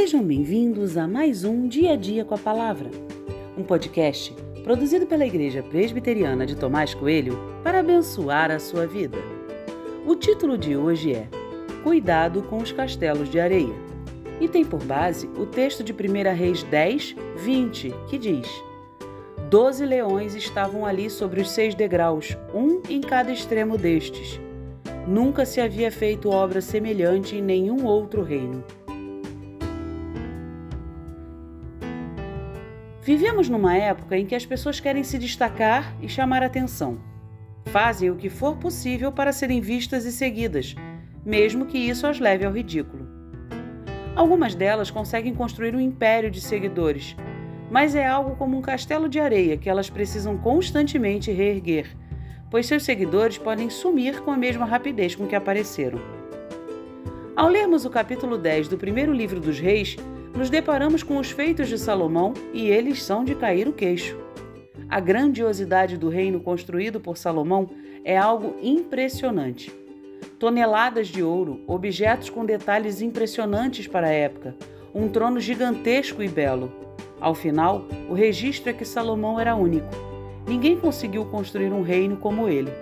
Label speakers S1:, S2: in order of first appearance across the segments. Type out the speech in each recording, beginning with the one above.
S1: Sejam bem-vindos a mais um Dia a Dia com a Palavra, um podcast produzido pela Igreja Presbiteriana de Tomás Coelho para abençoar a sua vida. O título de hoje é Cuidado com os Castelos de Areia e tem por base o texto de 1 Reis 10, 20, que diz: Doze leões estavam ali sobre os seis degraus, um em cada extremo destes. Nunca se havia feito obra semelhante em nenhum outro reino. Vivemos numa época em que as pessoas querem se destacar e chamar atenção. Fazem o que for possível para serem vistas e seguidas, mesmo que isso as leve ao ridículo. Algumas delas conseguem construir um império de seguidores, mas é algo como um castelo de areia que elas precisam constantemente reerguer, pois seus seguidores podem sumir com a mesma rapidez com que apareceram. Ao lermos o capítulo 10 do primeiro livro dos Reis, nos deparamos com os feitos de Salomão e eles são de cair o queixo. A grandiosidade do reino construído por Salomão é algo impressionante. Toneladas de ouro, objetos com detalhes impressionantes para a época, um trono gigantesco e belo. Ao final, o registro é que Salomão era único. Ninguém conseguiu construir um reino como ele.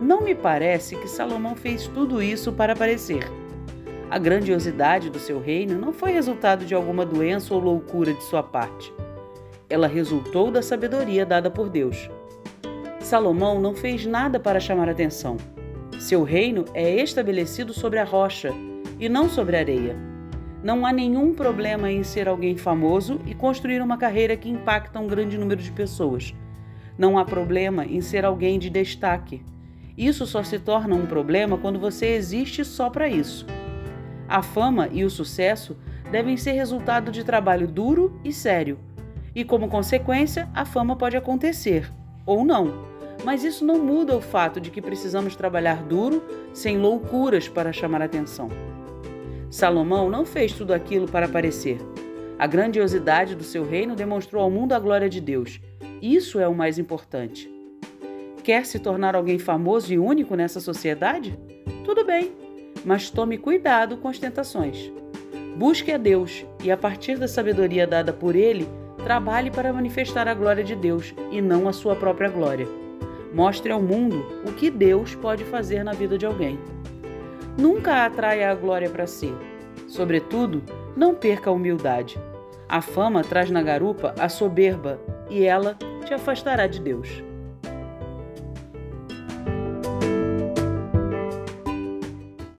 S1: Não me parece que Salomão fez tudo isso para aparecer. A grandiosidade do seu reino não foi resultado de alguma doença ou loucura de sua parte. Ela resultou da sabedoria dada por Deus. Salomão não fez nada para chamar atenção. Seu reino é estabelecido sobre a rocha e não sobre a areia. Não há nenhum problema em ser alguém famoso e construir uma carreira que impacta um grande número de pessoas. Não há problema em ser alguém de destaque. Isso só se torna um problema quando você existe só para isso. A fama e o sucesso devem ser resultado de trabalho duro e sério. E como consequência, a fama pode acontecer ou não. Mas isso não muda o fato de que precisamos trabalhar duro, sem loucuras para chamar atenção. Salomão não fez tudo aquilo para aparecer. A grandiosidade do seu reino demonstrou ao mundo a glória de Deus. Isso é o mais importante. Quer se tornar alguém famoso e único nessa sociedade? Tudo bem, mas tome cuidado com as tentações. Busque a Deus e, a partir da sabedoria dada por Ele, trabalhe para manifestar a glória de Deus e não a sua própria glória. Mostre ao mundo o que Deus pode fazer na vida de alguém. Nunca atraia a glória para si. Sobretudo, não perca a humildade. A fama traz na garupa a soberba e ela te afastará de Deus.